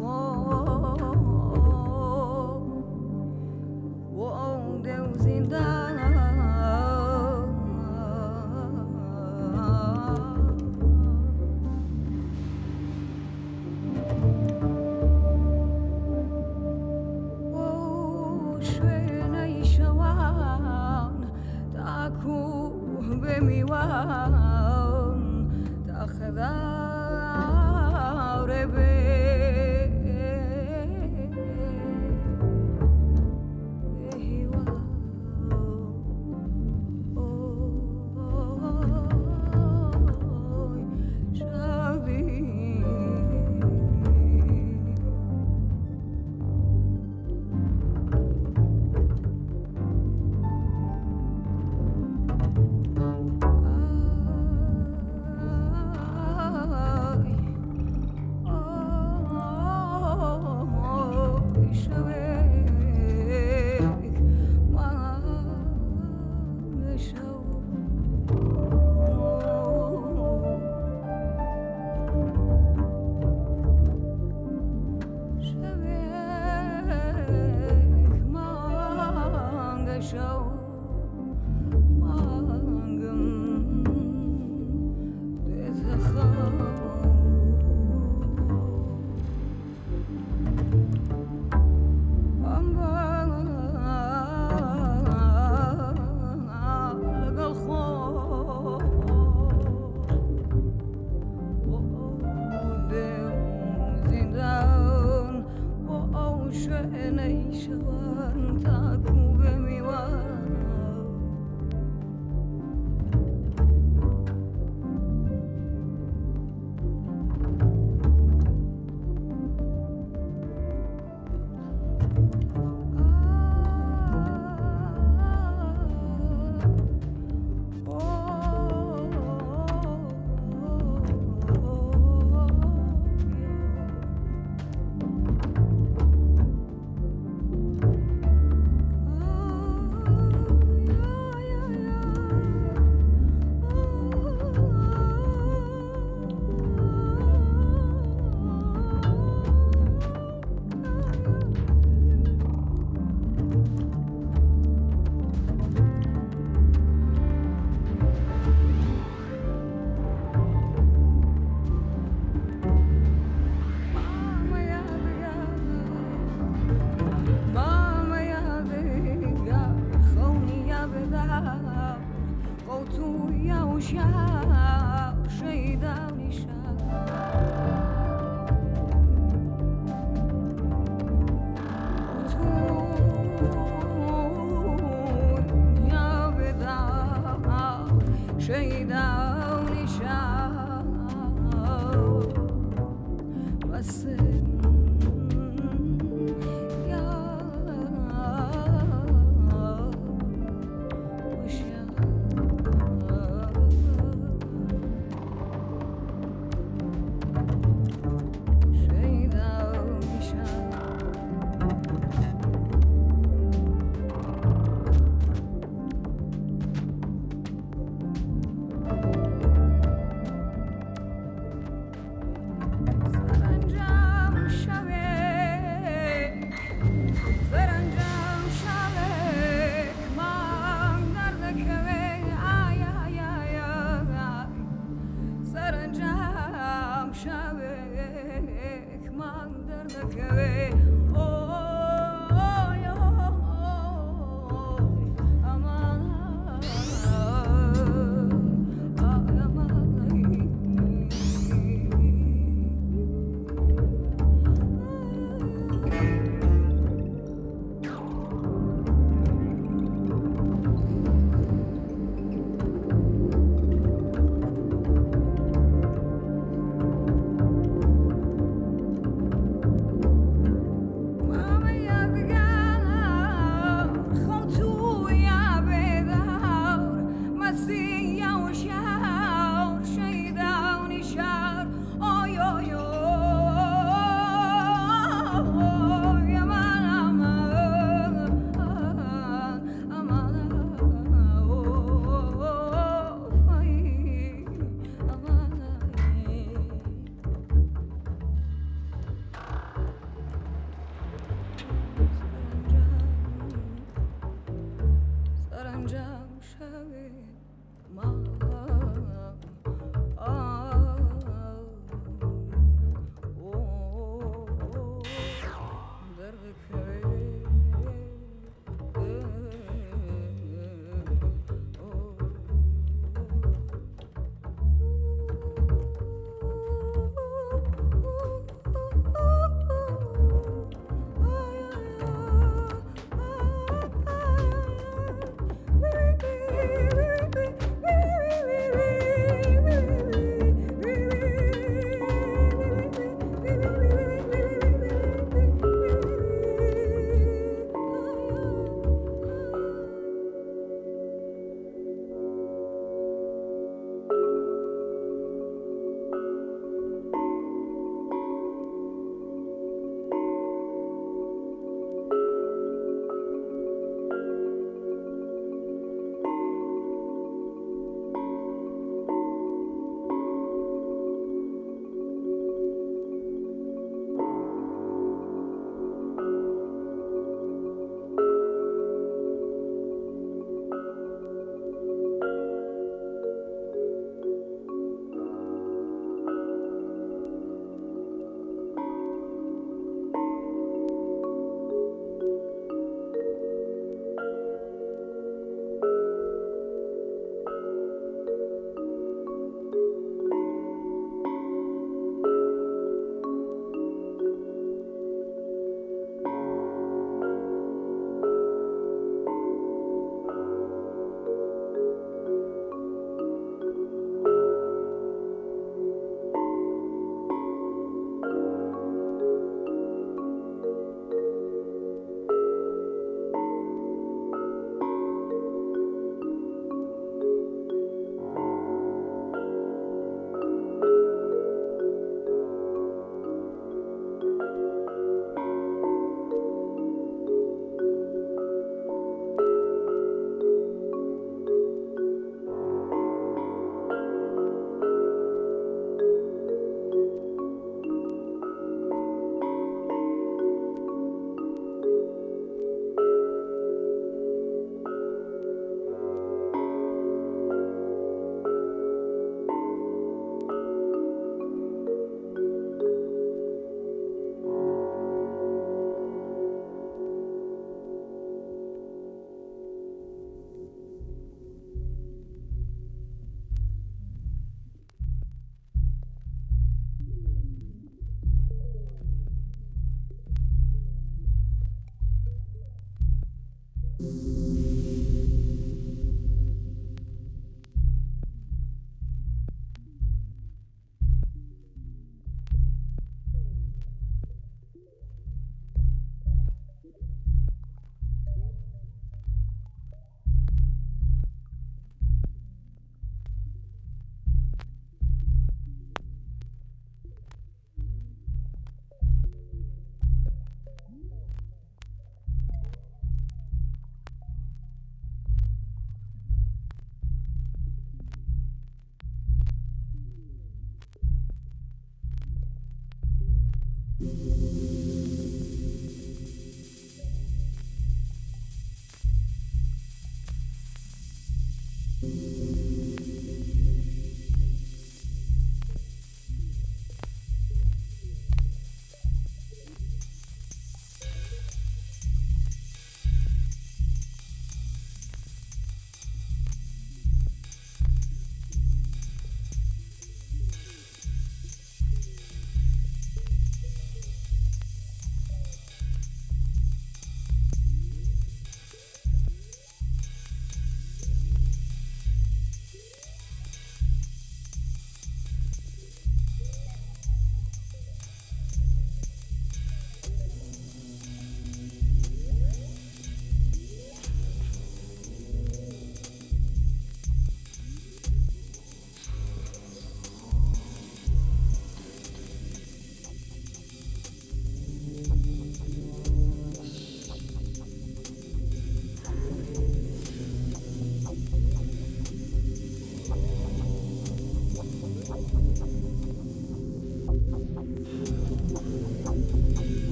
Ah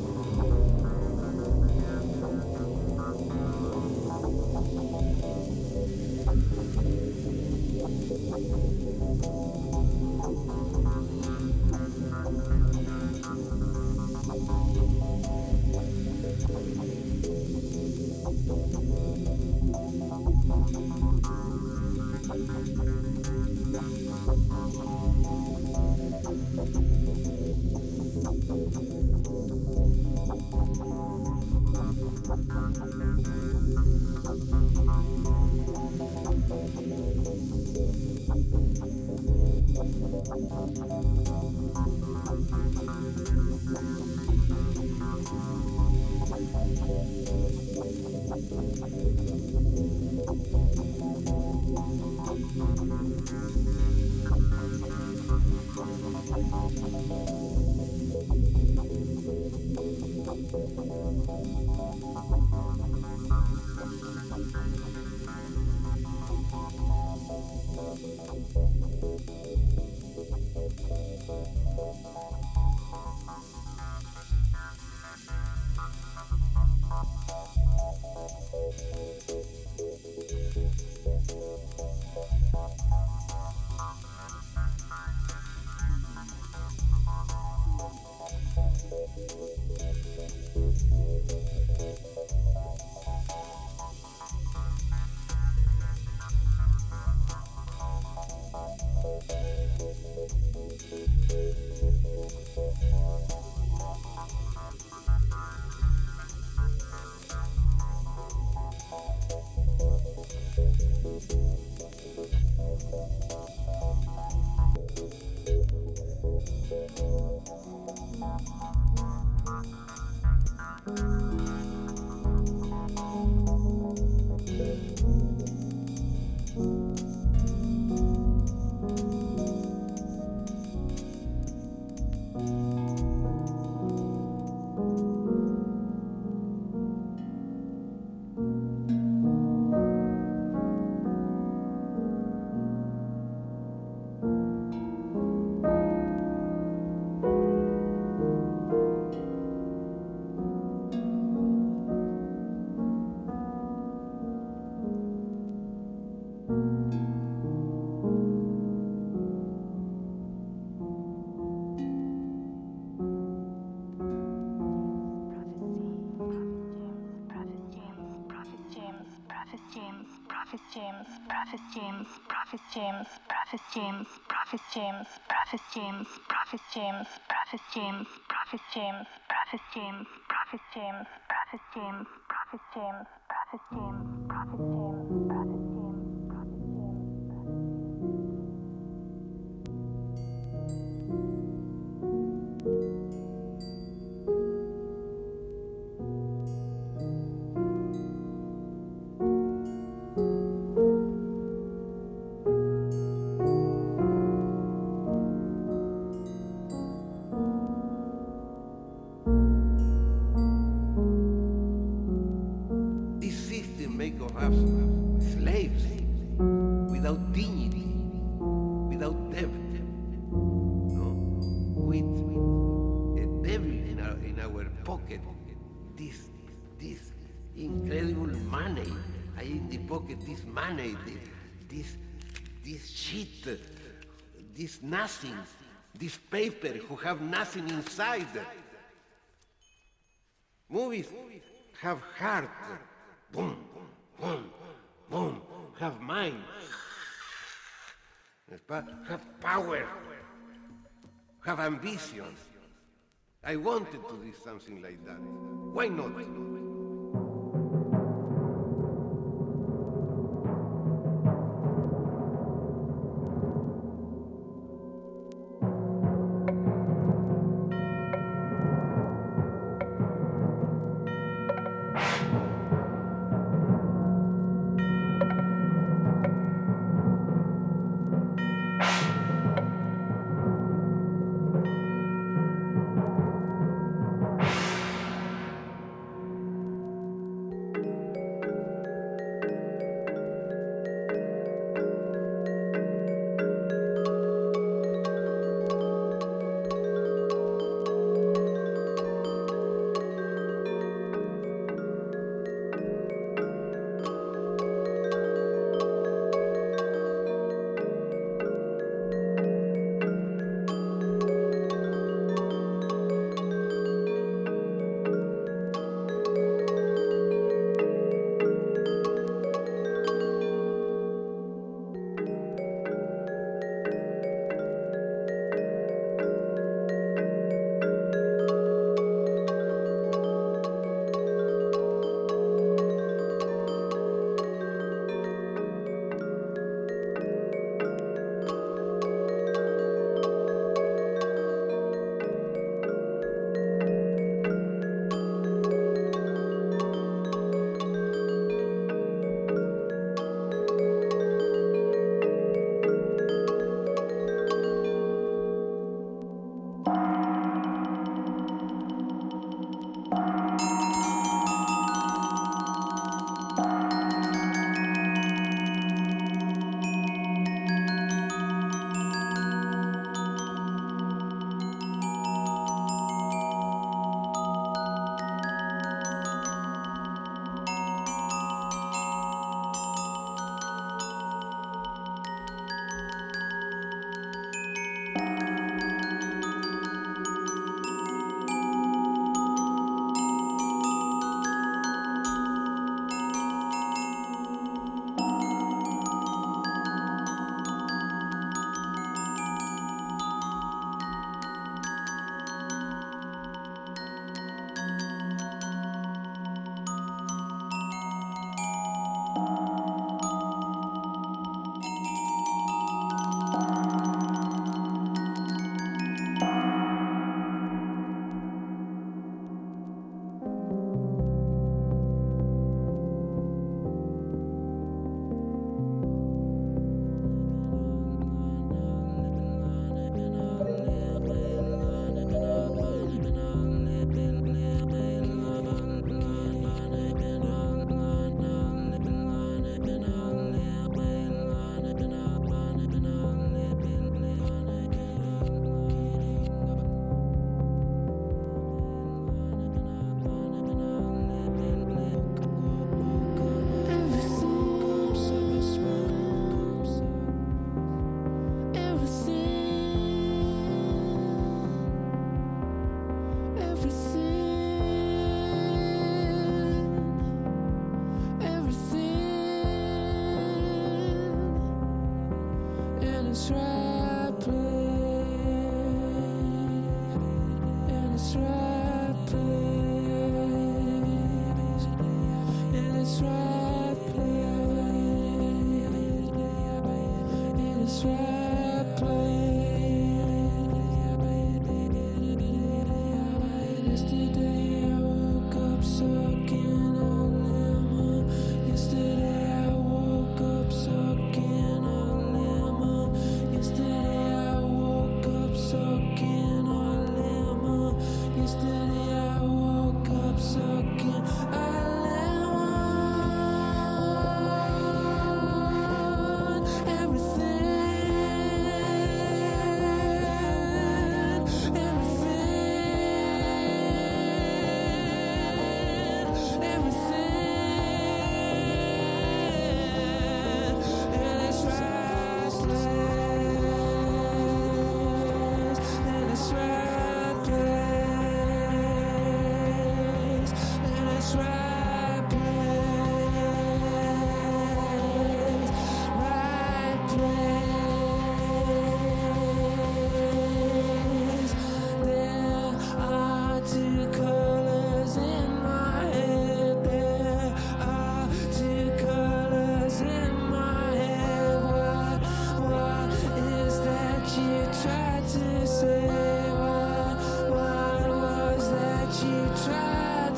Oh. James, Prophet James, Prophet James, Prophet James, Prophet James, Prophet James, Prophet James, Prophet James, pocket this, this incredible money. I in the pocket this money, this, this shit, this nothing, this paper who have nothing inside. Movies have heart. Boom, boom, boom. Have mind. Have power. Have ambitions. I wanted to do something like that. Why not?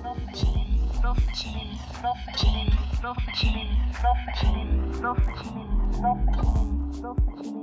professional, professional, professional, professional, professional, professional, professional.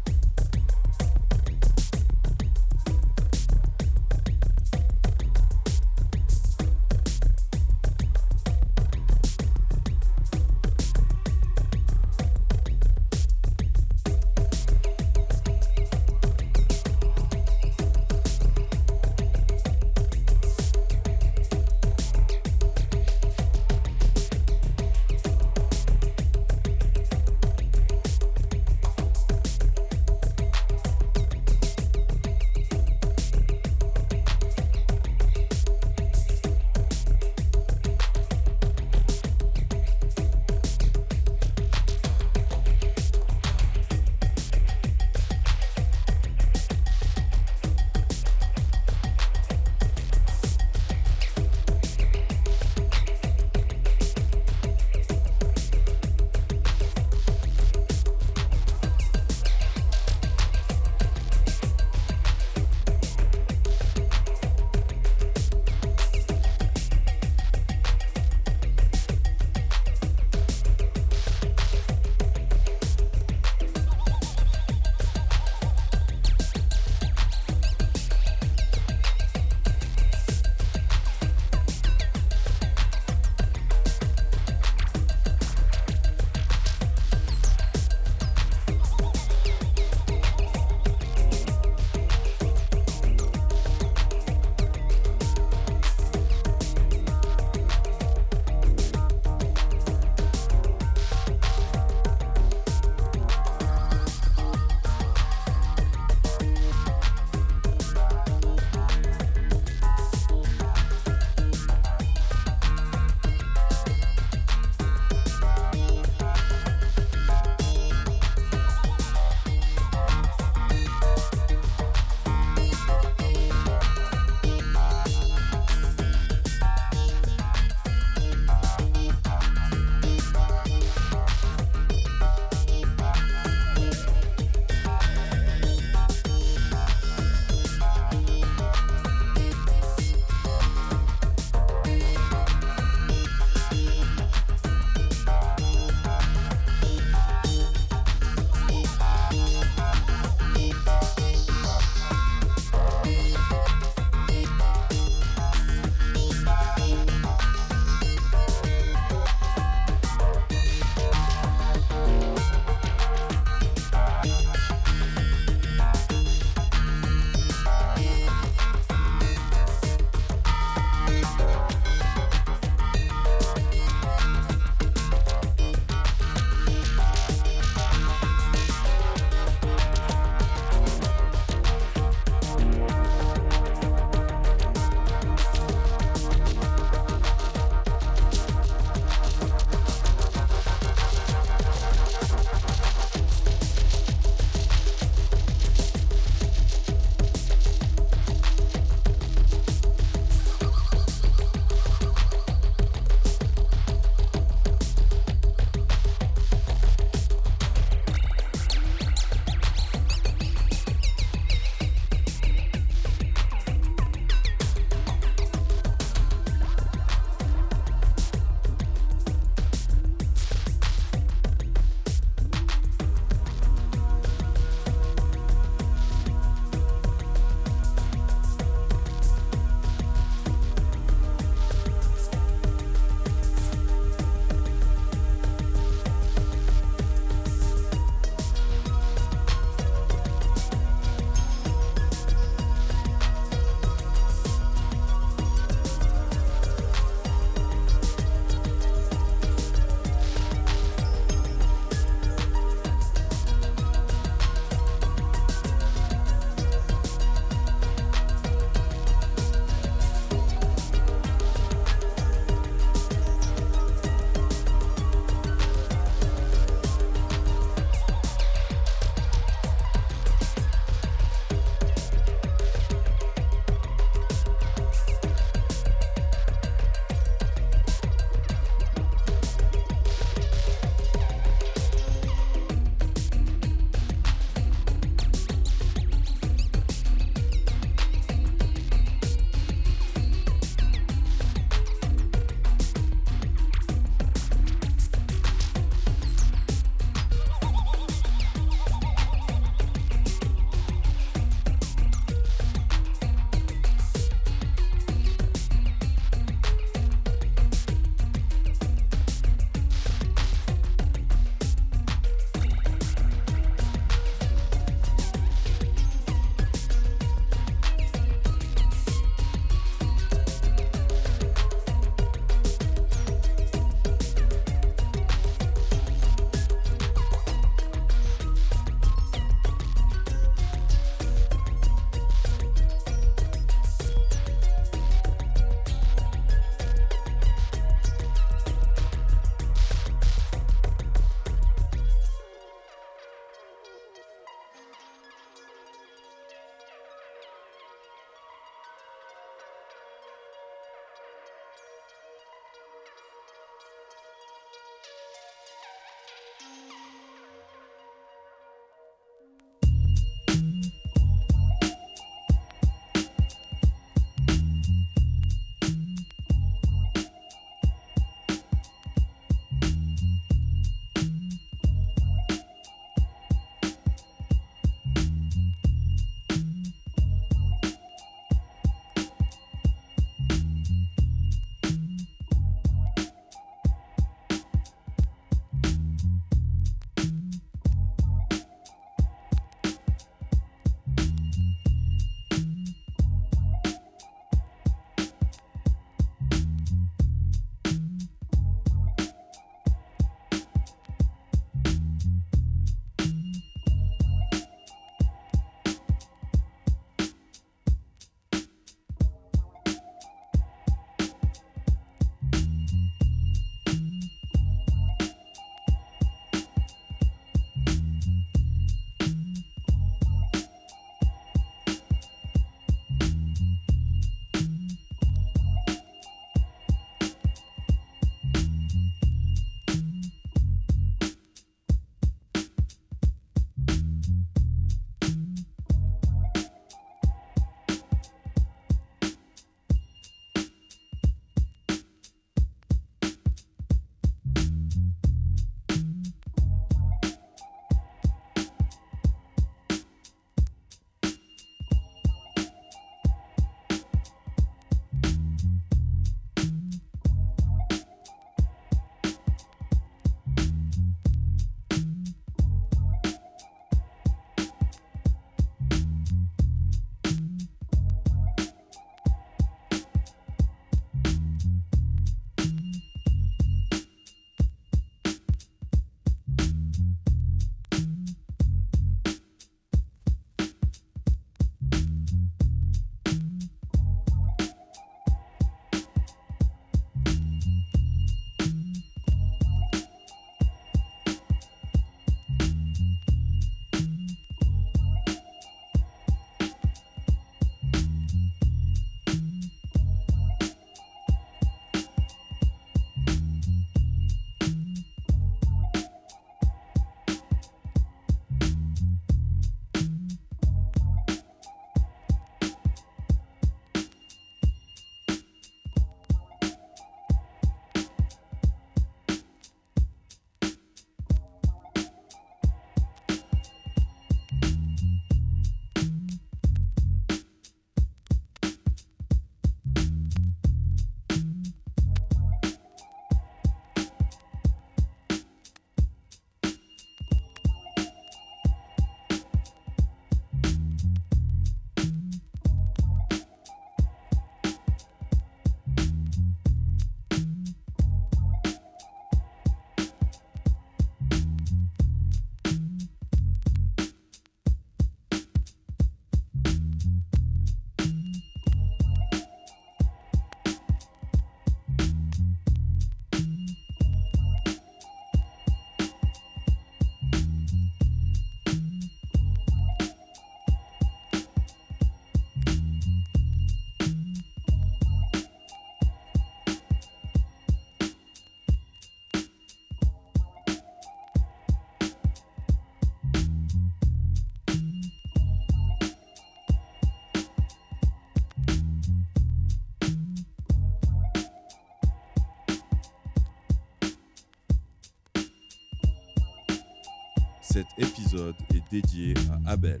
Cet épisode est dédié à Abel.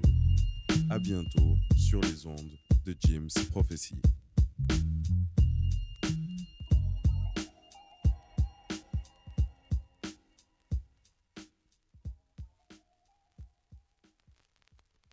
À bientôt sur les ondes de James Prophecy.